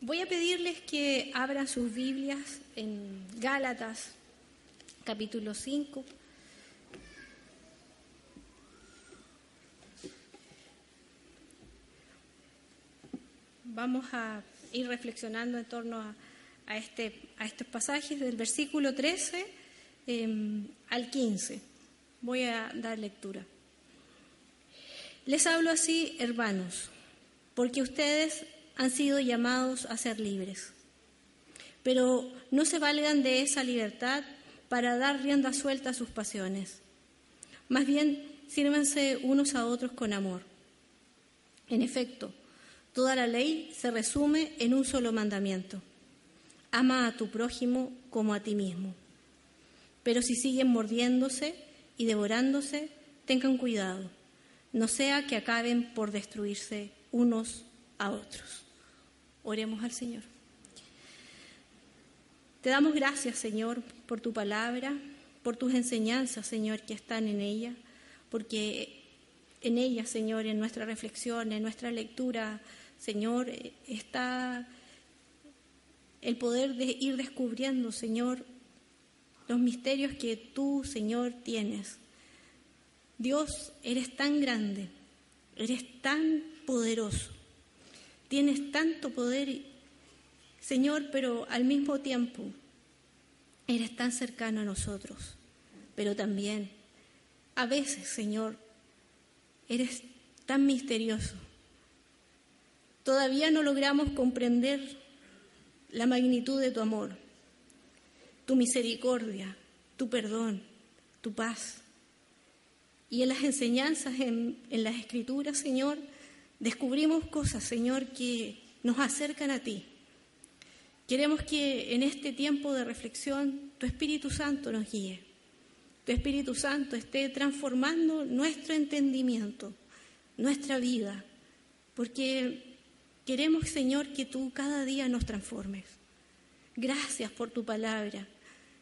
Voy a pedirles que abran sus Biblias en Gálatas, capítulo 5. Vamos a ir reflexionando en torno a, este, a estos pasajes del versículo 13 em, al 15. Voy a dar lectura. Les hablo así, hermanos, porque ustedes han sido llamados a ser libres. Pero no se valgan de esa libertad para dar rienda suelta a sus pasiones. Más bien, sírvanse unos a otros con amor. En efecto, toda la ley se resume en un solo mandamiento. Ama a tu prójimo como a ti mismo. Pero si siguen mordiéndose y devorándose, tengan cuidado, no sea que acaben por destruirse unos a otros. Oremos al Señor. Te damos gracias, Señor, por tu palabra, por tus enseñanzas, Señor, que están en ella, porque en ella, Señor, en nuestra reflexión, en nuestra lectura, Señor, está el poder de ir descubriendo, Señor, los misterios que tú, Señor, tienes. Dios, eres tan grande, eres tan poderoso, Tienes tanto poder, Señor, pero al mismo tiempo eres tan cercano a nosotros. Pero también, a veces, Señor, eres tan misterioso. Todavía no logramos comprender la magnitud de tu amor, tu misericordia, tu perdón, tu paz. Y en las enseñanzas, en, las escrituras, Señor, descubrimos cosas, Señor, que nos acercan a ti. Queremos que en este tiempo de reflexión tu Espíritu Santo nos guíe. Tu Espíritu Santo esté transformando nuestro entendimiento, nuestra vida, porque queremos, Señor, que tú cada día nos transformes. Gracias por tu palabra,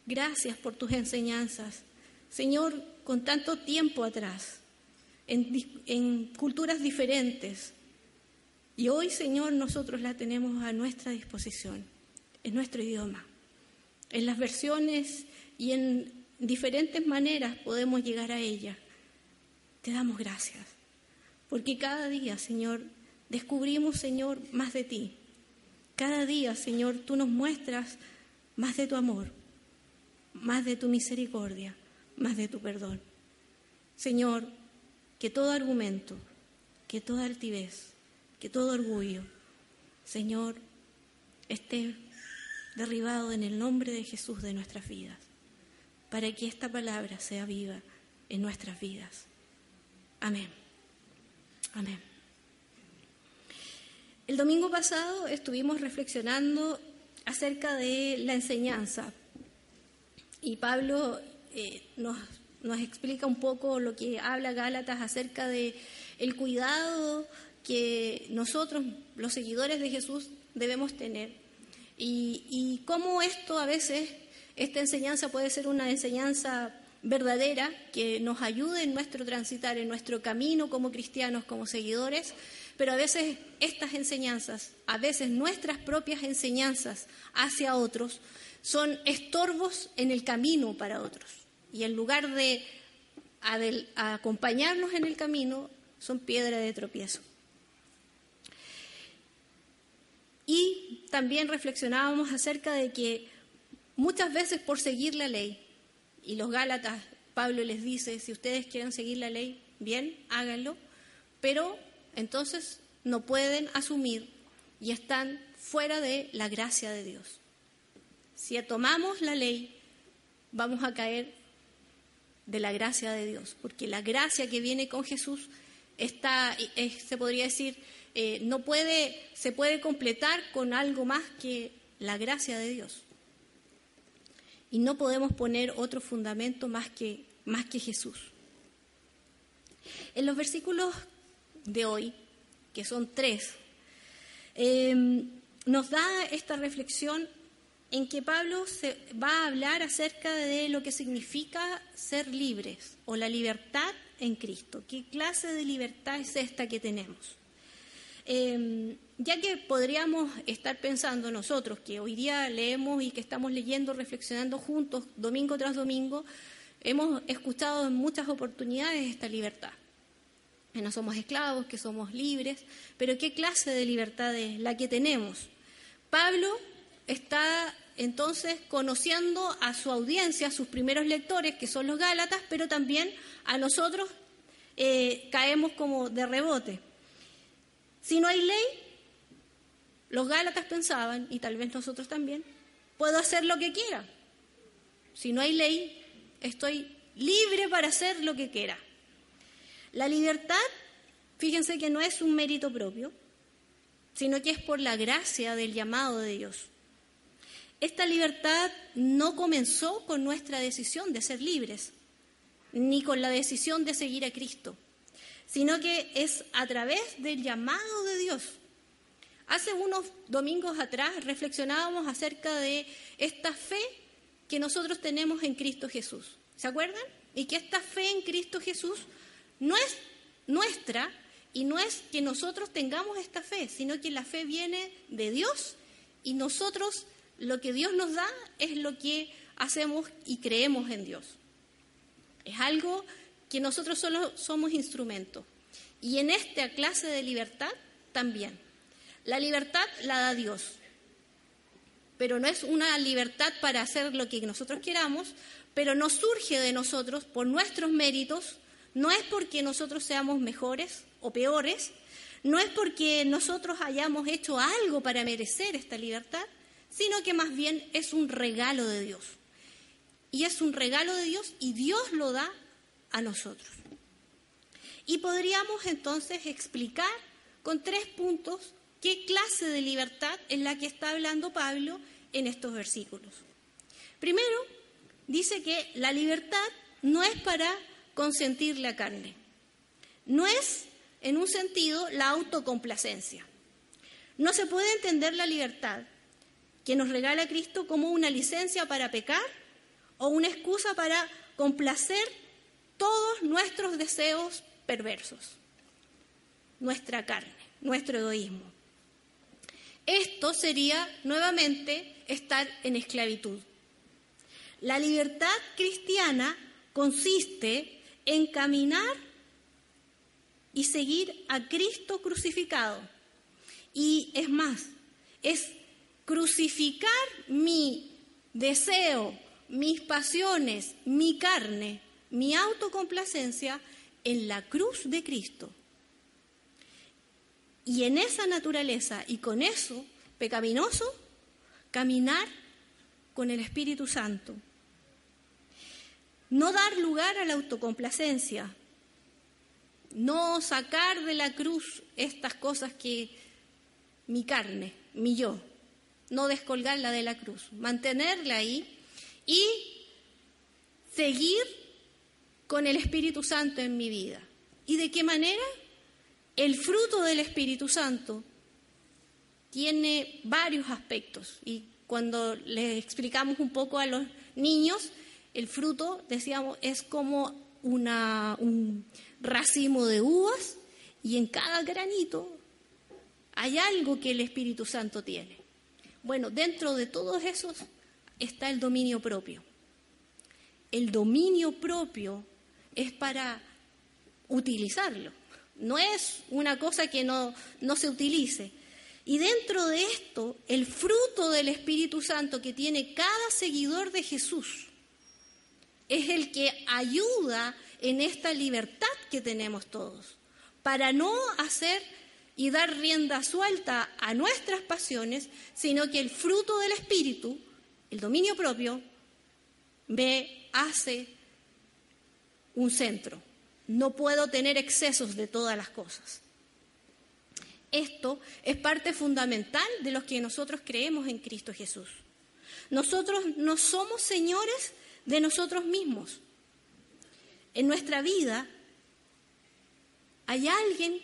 gracias por tus enseñanzas. Señor, con tanto tiempo atrás, en, culturas diferentes. Y hoy, Señor, nosotros la tenemos a nuestra disposición, en nuestro idioma. En las versiones y en diferentes maneras podemos llegar a ella. Te damos gracias, porque cada día, Señor, descubrimos, Señor, más de ti. Cada día, Señor, tú nos muestras más de tu amor, más de tu misericordia, más de tu perdón. Señor, que todo argumento, que toda altivez, que todo orgullo, Señor, esté derribado en el nombre de Jesús de nuestras vidas, para que esta palabra sea viva en nuestras vidas. Amén. Amén. El domingo pasado estuvimos reflexionando acerca de la enseñanza y Pablo eh, nos nos explica un poco lo que habla Gálatas acerca de el cuidado que nosotros, los seguidores de Jesús, debemos tener. Y, cómo esto a veces, esta enseñanza puede ser una enseñanza verdadera que nos ayude en nuestro transitar, en nuestro camino como cristianos, como seguidores, pero a veces estas enseñanzas, a veces nuestras propias enseñanzas hacia otros, son estorbos en el camino para otros. Y en lugar de acompañarnos en el camino, son piedra de tropiezo. Y también reflexionábamos acerca de que muchas veces por seguir la ley, y los Gálatas, Pablo les dice, si ustedes quieren seguir la ley, bien, háganlo, pero entonces no pueden asumir y están fuera de la gracia de Dios. Si tomamos la ley, vamos a caer de la gracia de Dios, porque la gracia que viene con Jesús está, se podría decir, eh, no puede, se puede completar con algo más que la gracia de Dios. Y no podemos poner otro fundamento más que, más que Jesús. En los versículos de hoy, que son tres, eh, nos da esta reflexión en que Pablo se va a hablar acerca de lo que significa ser libres o la libertad en Cristo. ¿Qué clase de libertad es esta que tenemos? Em, ya que podríamos estar pensando nosotros, que hoy día leemos y que estamos leyendo, reflexionando juntos, domingo tras domingo, hemos escuchado en muchas oportunidades esta libertad. Que no somos esclavos, que somos libres, pero ¿qué clase de libertad es la que tenemos? Pablo está entonces conociendo a su audiencia, a sus primeros lectores, que son los Gálatas, pero también a nosotros eh, caemos como de rebote. Si no hay ley, los Gálatas pensaban, y tal vez nosotros también, puedo hacer lo que quiera. Si no hay ley, estoy libre para hacer lo que quiera. La libertad, fíjense que no es un mérito propio, sino que es por la gracia del llamado de Dios. Esta libertad no comenzó con nuestra decisión de ser libres, ni con la decisión de seguir a Cristo, sino que es a través del llamado de Dios. Hace unos domingos atrás reflexionábamos acerca de esta fe que nosotros tenemos en Cristo Jesús. ¿Se acuerdan? Y que esta fe en Cristo Jesús no es nuestra y no es que nosotros tengamos esta fe, sino que la fe viene de Dios y nosotros lo que Dios nos da es lo que hacemos y creemos en Dios. Es algo que nosotros solo somos instrumentos. Y en esta clase de libertad también. La libertad la da Dios. Pero no es una libertad para hacer lo que nosotros queramos, pero no surge de nosotros por nuestros méritos, no es porque nosotros seamos mejores o peores, no es porque nosotros hayamos hecho algo para merecer esta libertad, sino que más bien es un regalo de Dios. Y es un regalo de Dios y Dios lo da a nosotros. Y podríamos entonces explicar con tres puntos qué clase de libertad es la que está hablando Pablo en estos versículos. Primero, dice que la libertad no es para consentir la carne, no es en un sentido la autocomplacencia. No se puede entender la libertad que nos regala Cristo como una licencia para pecar o una excusa para complacer todos nuestros deseos perversos, nuestra carne, nuestro egoísmo. Esto sería nuevamente estar en esclavitud. La libertad cristiana consiste en caminar y seguir a Cristo crucificado. Y es más, es crucificar mi deseo, mis pasiones, mi carne, mi autocomplacencia en la cruz de Cristo. Y en esa naturaleza y con eso pecaminoso, caminar con el Espíritu Santo. No dar lugar a la autocomplacencia, no sacar de la cruz estas cosas que mi carne, mi yo, no descolgarla de la cruz, mantenerla ahí y seguir con el Espíritu Santo en mi vida. ¿Y de qué manera? El fruto del Espíritu Santo tiene varios aspectos y cuando les explicamos un poco a los niños, el fruto, decíamos, es como una, un racimo de uvas y en cada granito hay algo que el Espíritu Santo tiene. Bueno, dentro de todos esos está el dominio propio. El dominio propio es para utilizarlo, no es una cosa que no, no se utilice. Y dentro de esto, el fruto del Espíritu Santo que tiene cada seguidor de Jesús es el que ayuda en esta libertad que tenemos todos, para no hacer y dar rienda suelta a nuestras pasiones, sino que el fruto del Espíritu, el dominio propio, me hace un centro. No puedo tener excesos de todas las cosas. Esto es parte fundamental de los que nosotros creemos en Cristo Jesús. Nosotros no somos señores de nosotros mismos. En nuestra vida hay alguien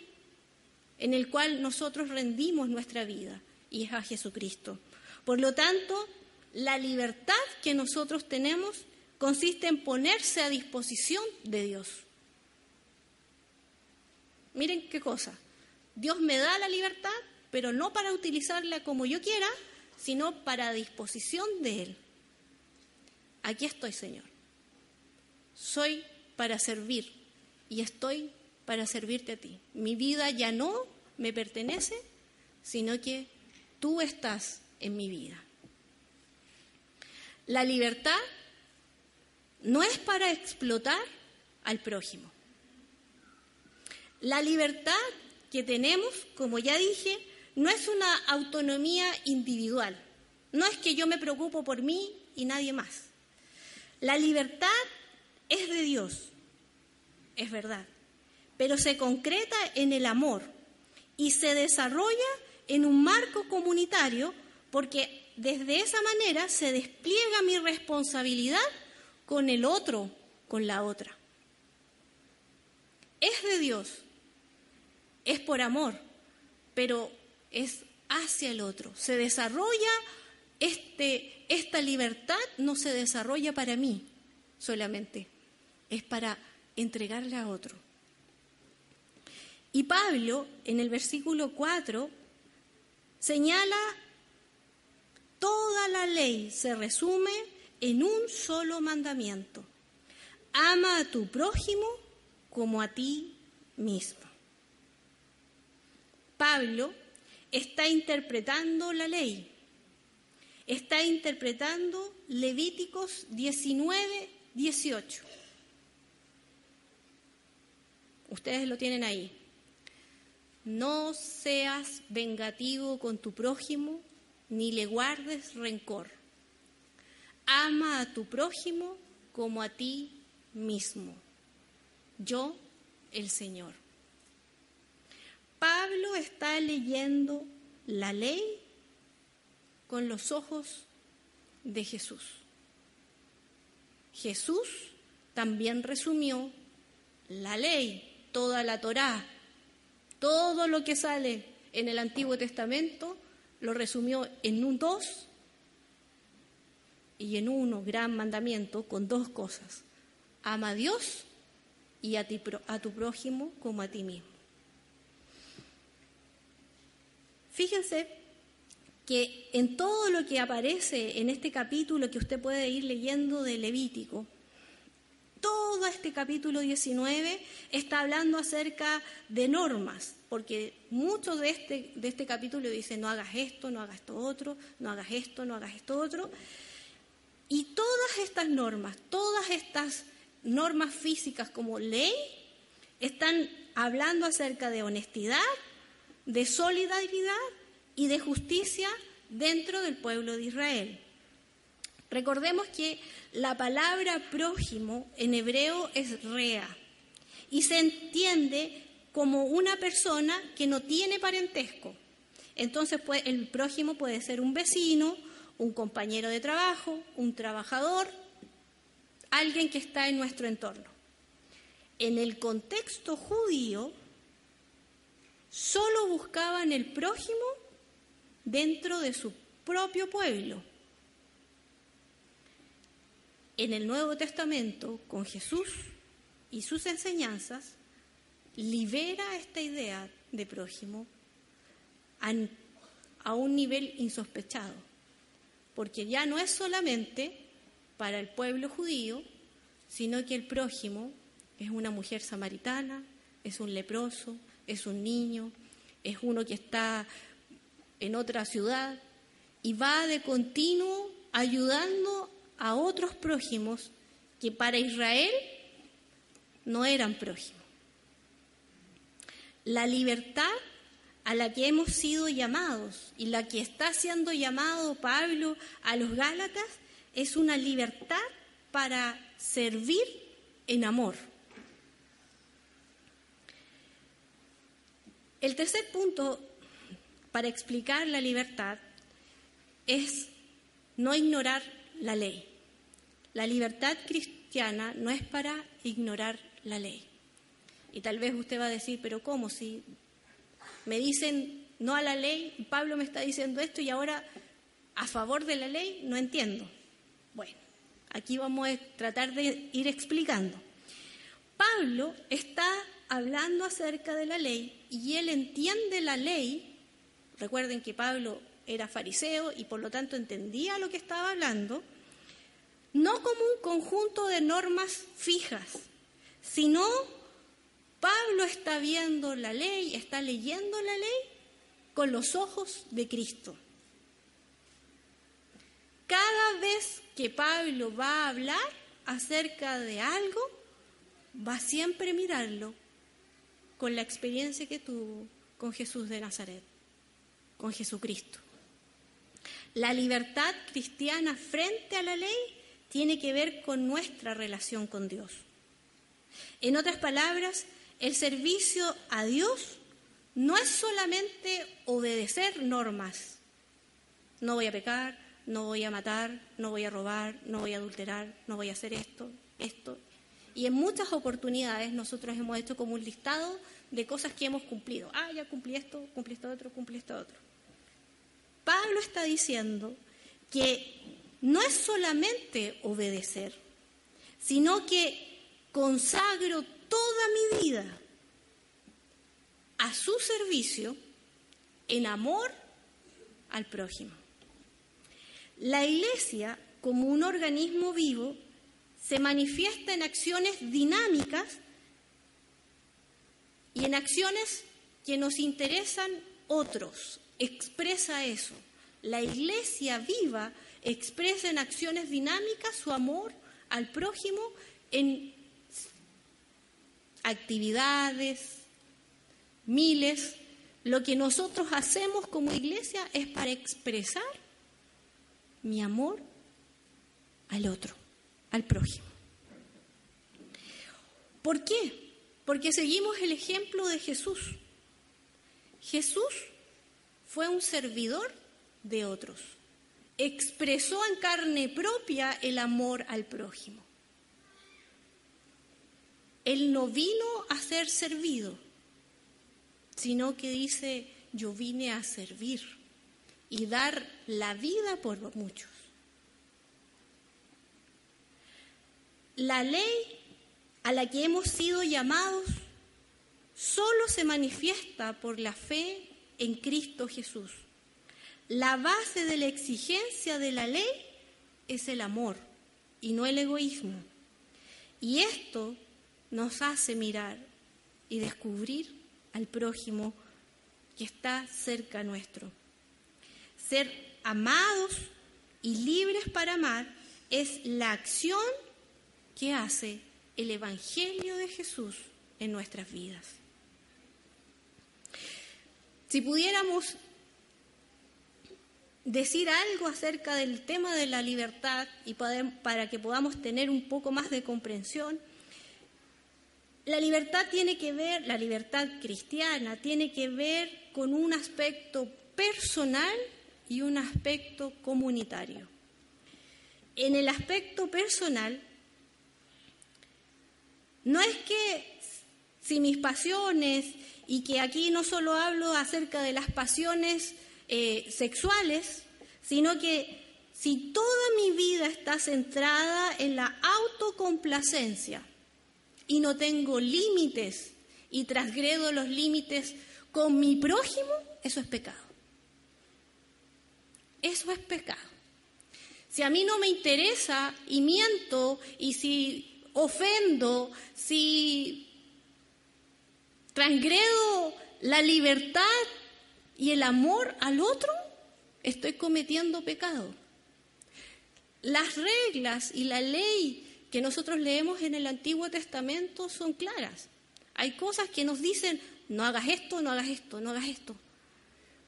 en el cual nosotros rendimos nuestra vida, y es a Jesucristo. Por lo tanto, la libertad que nosotros tenemos consiste en ponerse a disposición de Dios. Miren qué cosa. Dios me da la libertad, pero no para utilizarla como yo quiera, sino para disposición de Él. Aquí estoy, Señor. Soy para servir y estoy para servirte a ti. Mi vida ya no me pertenece, sino que tú estás en mi vida. La libertad no es para explotar al prójimo. La libertad que tenemos, como ya dije, no es una autonomía individual. No es que yo me preocupo por mí y nadie más. La libertad es de Dios, es verdad, pero se concreta en el amor y se desarrolla en un marco comunitario porque desde esa manera se despliega mi responsabilidad con el otro, con la otra. Es de Dios, es por amor, pero es hacia el otro. Se desarrolla, este, esta libertad no se desarrolla para mí solamente, es para entregarle a otro. Y Pablo, en el versículo 4, señala, toda la ley se resume en un solo mandamiento. Ama a tu prójimo como a ti mismo. Pablo está interpretando la ley, está interpretando Levíticos 19, 18. Ustedes lo tienen ahí. No seas vengativo con tu prójimo, ni le guardes rencor. Ama a tu prójimo como a ti mismo. Yo, el Señor. Pablo está leyendo la ley con los ojos de Jesús. Jesús también resumió la ley, toda la Torá, todo lo que sale en el Antiguo Testamento, lo resumió en un dos y en uno gran mandamiento con dos cosas. Ama a Dios y a, tu prójimo como a ti mismo. Fíjense que en todo lo que aparece en este capítulo que usted puede ir leyendo de Levítico, todo este capítulo 19 está hablando acerca de normas, porque mucho de este, de este capítulo dice no hagas esto, no hagas esto otro, no hagas esto, no hagas esto otro. Y todas estas normas, todas estas normas físicas como ley, están hablando acerca de honestidad, de solidaridad y de justicia dentro del pueblo de Israel. Recordemos que la palabra prójimo en hebreo es rea y se entiende como una persona que no tiene parentesco. Entonces el prójimo puede ser un vecino, un compañero de trabajo, un trabajador, alguien que está en nuestro entorno. En el contexto judío, solo buscaban el prójimo dentro de su propio pueblo. En el Nuevo Testamento, con Jesús y sus enseñanzas, libera esta idea de prójimo a, un nivel insospechado, porque ya no es solamente para el pueblo judío, sino que el prójimo es una mujer samaritana, es un leproso, es un niño, es uno que está en otra ciudad y va de continuo ayudando a otros prójimos que para Israel no eran prójimos. La libertad a la que hemos sido llamados y la que está siendo llamado Pablo a los Gálatas es una libertad para servir en amor. El tercer punto para explicar la libertad es no ignorar la ley. La libertad cristiana no es para ignorar la ley. Y tal vez usted va a decir, pero ¿cómo? Si me dicen no a la ley, Pablo me está diciendo esto y ahora a favor de la ley, no entiendo. Bueno, aquí vamos a tratar de ir explicando. Pablo está hablando acerca de la ley y él entiende la ley. Recuerden que Pablo era fariseo y por lo tanto entendía lo que estaba hablando, no como un conjunto de normas fijas, sino Pablo está viendo la ley, está leyendo la ley con los ojos de Cristo. Cada vez que Pablo va a hablar acerca de algo, va siempre a mirarlo con la experiencia que tuvo con Jesús de Nazaret, con Jesucristo. La libertad cristiana frente a la ley tiene que ver con nuestra relación con Dios. En otras palabras, el servicio a Dios no es solamente obedecer normas. No voy a pecar, no voy a matar, no voy a robar, no voy a adulterar, no voy a hacer esto, esto. Y en muchas oportunidades nosotros hemos hecho como un listado de cosas que hemos cumplido. Ah, ya cumplí esto, cumplí esto otro, cumplí esto otro. Pablo está diciendo que no es solamente obedecer, sino que consagro toda mi vida a su servicio en amor al prójimo. La iglesia, como un organismo vivo, se manifiesta en acciones dinámicas y en acciones que nos interesan otros. Expresa eso. La iglesia viva expresa en acciones dinámicas su amor al prójimo en actividades, miles. Lo que nosotros hacemos como iglesia es para expresar mi amor al otro, al prójimo. ¿Por qué? Porque seguimos el ejemplo de Jesús. Jesús fue un servidor de otros. Expresó en carne propia el amor al prójimo. Él no vino a ser servido, sino que dice, yo vine a servir y dar la vida por muchos. La ley a la que hemos sido llamados solo se manifiesta por la fe en Cristo Jesús. La base de la exigencia de la ley es el amor y no el egoísmo. Y esto nos hace mirar y descubrir al prójimo que está cerca nuestro. Ser amados y libres para amar es la acción que hace el Evangelio de Jesús en nuestras vidas. Si pudiéramos decir algo acerca del tema de la libertad y para que podamos tener un poco más de comprensión, la libertad tiene que ver, la libertad cristiana tiene que ver con un aspecto personal y un aspecto comunitario. En el aspecto personal, no es que si mis pasiones, y que aquí no solo hablo acerca de las pasiones eh, sexuales, sino que si toda mi vida está centrada en la autocomplacencia, y no tengo límites y transgredo los límites con mi prójimo, eso es pecado. Eso es pecado. Si a mí no me interesa y miento y si ofendo, si transgredo la libertad y el amor al otro, estoy cometiendo pecado. Las reglas y la ley que nosotros leemos en el Antiguo Testamento son claras. Hay cosas que nos dicen, no hagas esto, no hagas esto, no hagas esto.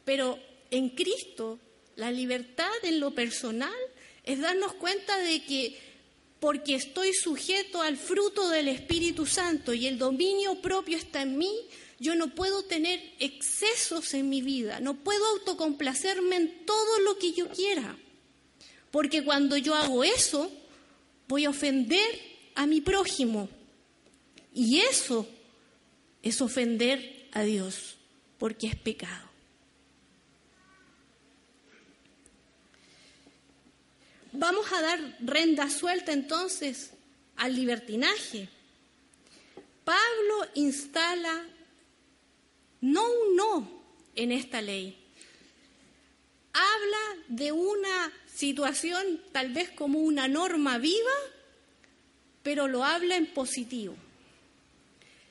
Pero en Cristo, la libertad en lo personal es darnos cuenta de que porque estoy sujeto al fruto del Espíritu Santo y el dominio propio está en mí, yo no puedo tener excesos en mi vida, no puedo autocomplacerme en todo lo que yo quiera. Porque cuando yo hago eso, voy a ofender a mi prójimo. Y eso es ofender a Dios, porque es pecado. Vamos a dar renda suelta entonces al libertinaje. Pablo instala no un no en esta ley. Habla de una situación tal vez como una norma viva, pero lo habla en positivo.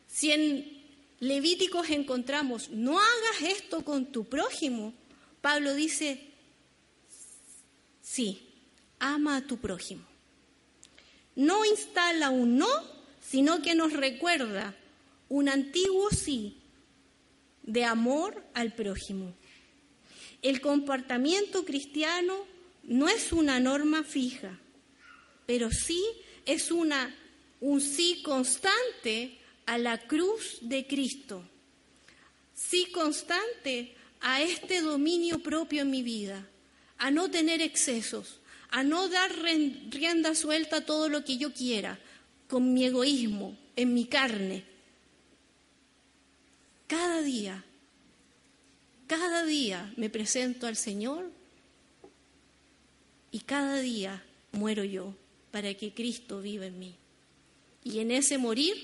Si en Levíticos encontramos, no hagas esto con tu prójimo, Pablo dice, sí, ama a tu prójimo. No instala un no, sino que nos recuerda un antiguo sí de amor al prójimo. El comportamiento cristiano no es una norma fija, pero sí es una, un sí constante a la cruz de Cristo, sí constante a este dominio propio en mi vida, a no tener excesos, a no dar rienda suelta a todo lo que yo quiera, con mi egoísmo, en mi carne. Cada día, cada día me presento al Señor y cada día muero yo para que Cristo viva en mí. Y en ese morir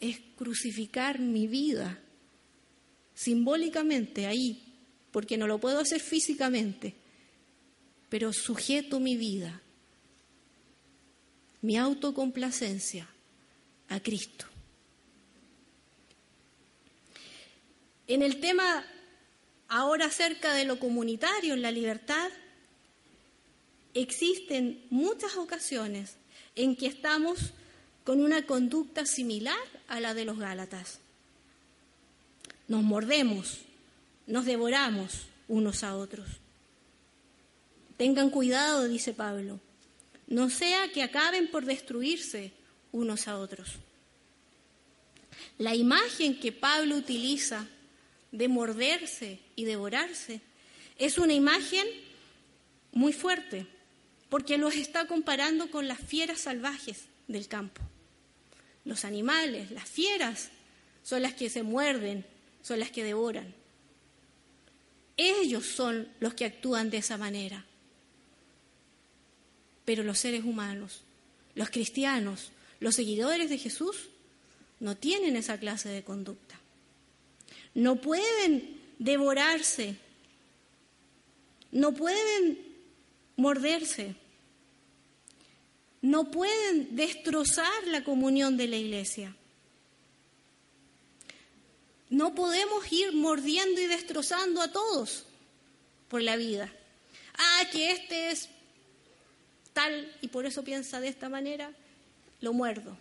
es crucificar mi vida simbólicamente ahí, porque no lo puedo hacer físicamente, pero sujeto mi vida, mi autocomplacencia a Cristo. En el tema ahora acerca de lo comunitario en la libertad, existen muchas ocasiones en que estamos con una conducta similar a la de los Gálatas. Nos mordemos, nos devoramos unos a otros. Tengan cuidado, dice Pablo, no sea que acaben por destruirse unos a otros. La imagen que Pablo utiliza de morderse y devorarse es una imagen muy fuerte, porque los está comparando con las fieras salvajes del campo. Los animales, las fieras, son las que se muerden, son las que devoran. Ellos son los que actúan de esa manera. Pero los seres humanos, los cristianos, los seguidores de Jesús, no tienen esa clase de conducta. No pueden devorarse, no pueden morderse, no pueden destrozar la comunión de la iglesia. No podemos ir mordiendo y destrozando a todos por la vida. Ah, que este es tal y por eso piensa de esta manera, lo muerdo,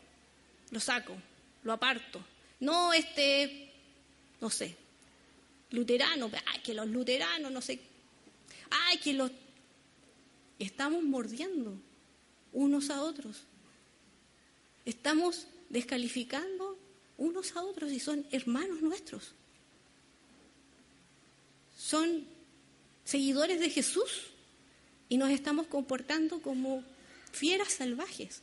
lo saco, lo aparto. No este, no sé, luterano, ay, que los luteranos, no sé, ay, que los... Estamos mordiendo unos a otros. Estamos descalificando unos a otros y son hermanos nuestros. Son seguidores de Jesús y nos estamos comportando como fieras salvajes.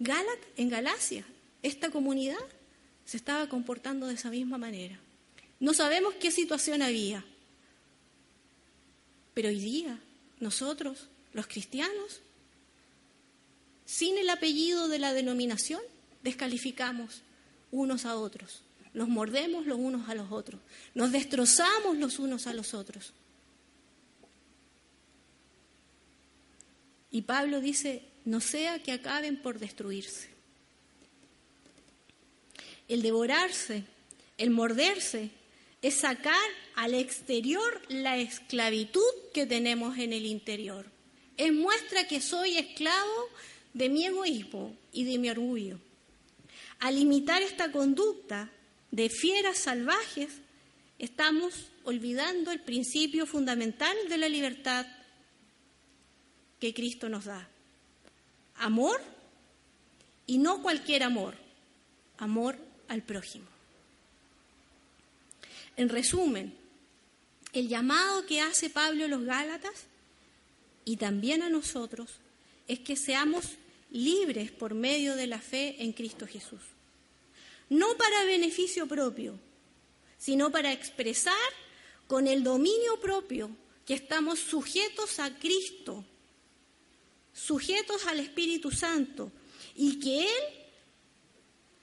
Galat, en Galacia, esta comunidad se estaba comportando de esa misma manera. No sabemos qué situación había, pero hoy día nosotros, los cristianos, sin el apellido de la denominación, descalificamos unos a otros, nos mordemos los unos a los otros, nos destrozamos los unos a los otros. Y Pablo dice, no sea que acaben por destruirse. El devorarse, el morderse, es sacar al exterior la esclavitud que tenemos en el interior. Es muestra que soy esclavo de mi egoísmo y de mi orgullo. Al imitar esta conducta de fieras salvajes, estamos olvidando el principio fundamental de la libertad que Cristo nos da. Amor y no cualquier amor, amor al prójimo. En resumen, el llamado que hace Pablo a los Gálatas y también a nosotros es que seamos libres por medio de la fe en Cristo Jesús. No para beneficio propio, sino para expresar con el dominio propio que estamos sujetos a Cristo, sujetos al Espíritu Santo, y que Él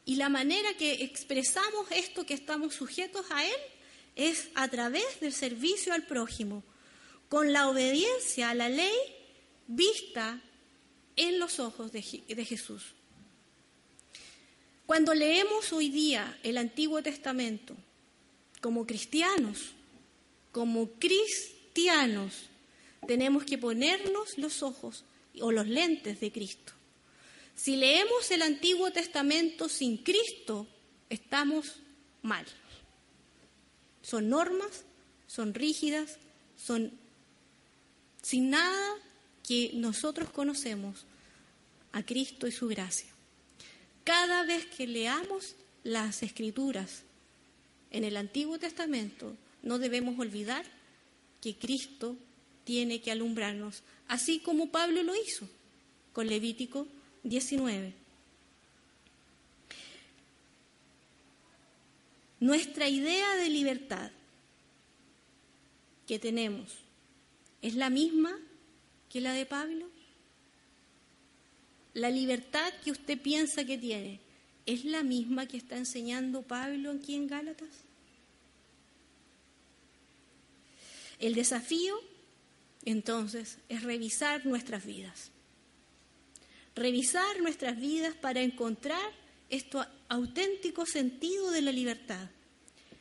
Y la manera que expresamos esto que estamos sujetos a Él es a través del servicio al prójimo, con la obediencia a la ley vista en los ojos de, Jesús. Cuando leemos hoy día el Antiguo Testamento como cristianos, como cristianos, tenemos que ponernos los ojos o los lentes de Cristo. Si leemos el Antiguo Testamento sin Cristo, estamos mal. Son normas, son rígidas, son sin nada que nosotros conocemos a Cristo y su gracia. Cada vez que leamos las escrituras en el Antiguo Testamento, no debemos olvidar que Cristo tiene que alumbrarnos, así como Pablo lo hizo con Levítico 19. Nuestra idea de libertad que tenemos es la misma que la de Pablo. La libertad que usted piensa que tiene es la misma que está enseñando Pablo aquí en Gálatas. El desafío, entonces, es revisar nuestras vidas revisar nuestras vidas para encontrar este auténtico sentido de la libertad,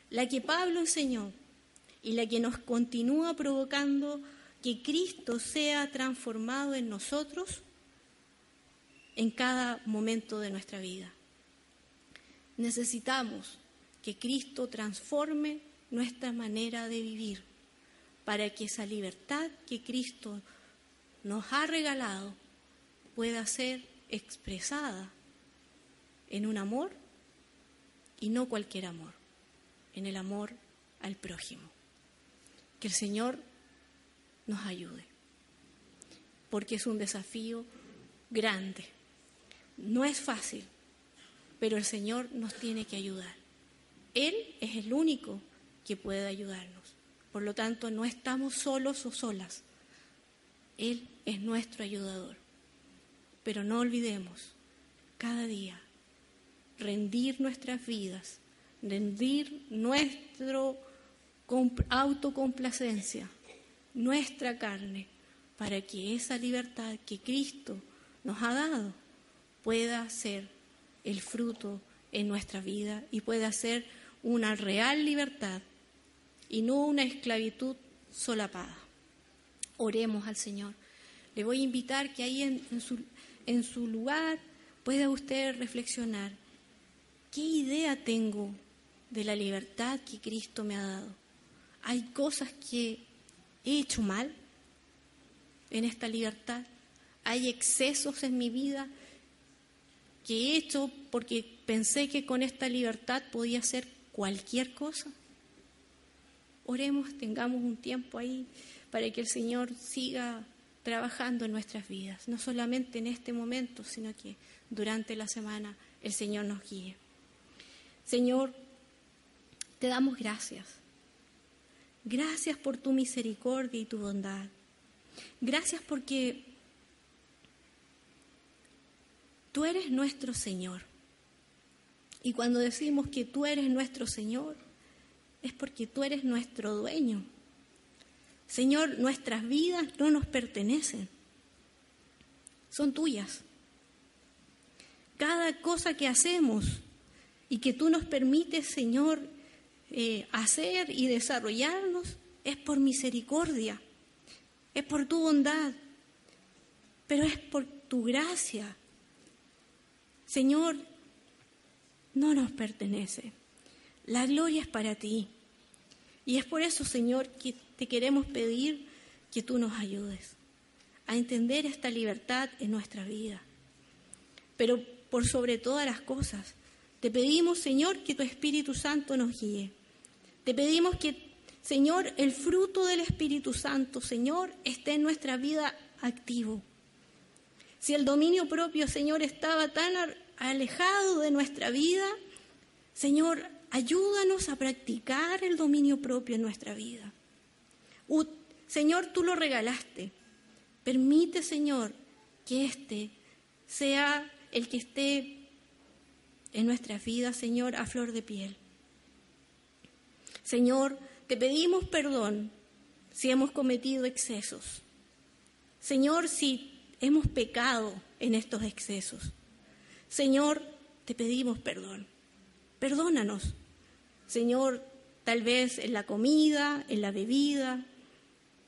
la que Pablo enseñó y la que nos continúa provocando que Cristo sea transformado en nosotros en cada momento de nuestra vida. Necesitamos que Cristo transforme nuestra manera de vivir para que esa libertad que Cristo nos ha regalado pueda ser expresada en un amor y no cualquier amor, en el amor al prójimo. Que el Señor nos ayude, porque es un desafío grande. No es fácil, pero el Señor nos tiene que ayudar. Él es el único que puede ayudarnos. Por lo tanto, no estamos solos o solas. Él es nuestro ayudador. Pero no olvidemos cada día rendir nuestras vidas, rendir nuestra autocomplacencia, nuestra carne, para que esa libertad que Cristo nos ha dado pueda ser el fruto en nuestra vida y pueda ser una real libertad y no una esclavitud solapada. Oremos al Señor. Le voy a invitar que ahí en, su, en su lugar pueda usted reflexionar, ¿qué idea tengo de la libertad que Cristo me ha dado? ¿Hay cosas que he hecho mal en esta libertad? ¿Hay excesos en mi vida que he hecho porque pensé que con esta libertad podía hacer cualquier cosa? Oremos, tengamos un tiempo ahí para que el Señor siga trabajando en nuestras vidas, no solamente en este momento, sino que durante la semana el Señor nos guíe. Señor, te damos gracias. Gracias por tu misericordia y tu bondad. Gracias porque tú eres nuestro Señor. Y cuando decimos que tú eres nuestro Señor, es porque tú eres nuestro dueño. Señor, nuestras vidas no nos pertenecen, son tuyas. Cada cosa que hacemos y que tú nos permites, Señor, eh, hacer y desarrollarnos es por misericordia, es por tu bondad, pero es por tu gracia. Señor, no nos pertenece. La gloria es para ti. Y es por eso, Señor, que te queremos pedir que tú nos ayudes a entender esta libertad en nuestra vida. Pero por sobre todas las cosas, te pedimos, Señor, que tu Espíritu Santo nos guíe. Te pedimos que, Señor, el fruto del Espíritu Santo, Señor, esté en nuestra vida activo. Si el dominio propio, Señor, estaba tan alejado de nuestra vida, Señor, ayúdanos a practicar el dominio propio en nuestra vida. Señor, tú lo regalaste. Permite, Señor, que este sea el que esté en nuestras vidas, Señor, a flor de piel. Señor, te pedimos perdón si hemos cometido excesos. Señor, si hemos pecado en estos excesos. Señor, te pedimos perdón. Perdónanos. Señor, tal vez en la comida, en la bebida,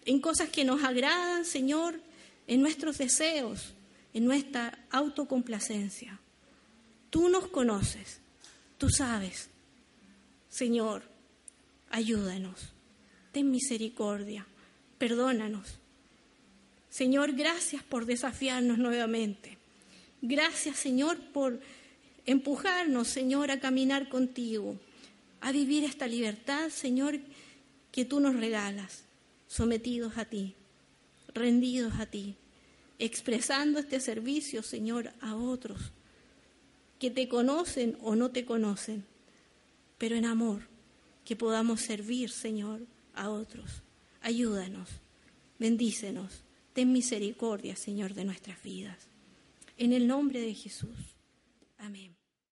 en cosas que nos agradan, Señor, en nuestros deseos, en nuestra autocomplacencia. Tú nos conoces, tú sabes. Señor, ayúdanos, ten misericordia, perdónanos. Señor, gracias por desafiarnos nuevamente. Gracias, Señor, por empujarnos, Señor, a caminar contigo, a vivir esta libertad, Señor, que tú nos regalas, sometidos a ti, rendidos a ti, expresando este servicio, Señor, a otros que te conocen o no te conocen, pero en amor, que podamos servir, Señor, a otros. Ayúdanos, bendícenos, ten misericordia, Señor, de nuestras vidas. En el nombre de Jesús. Amén.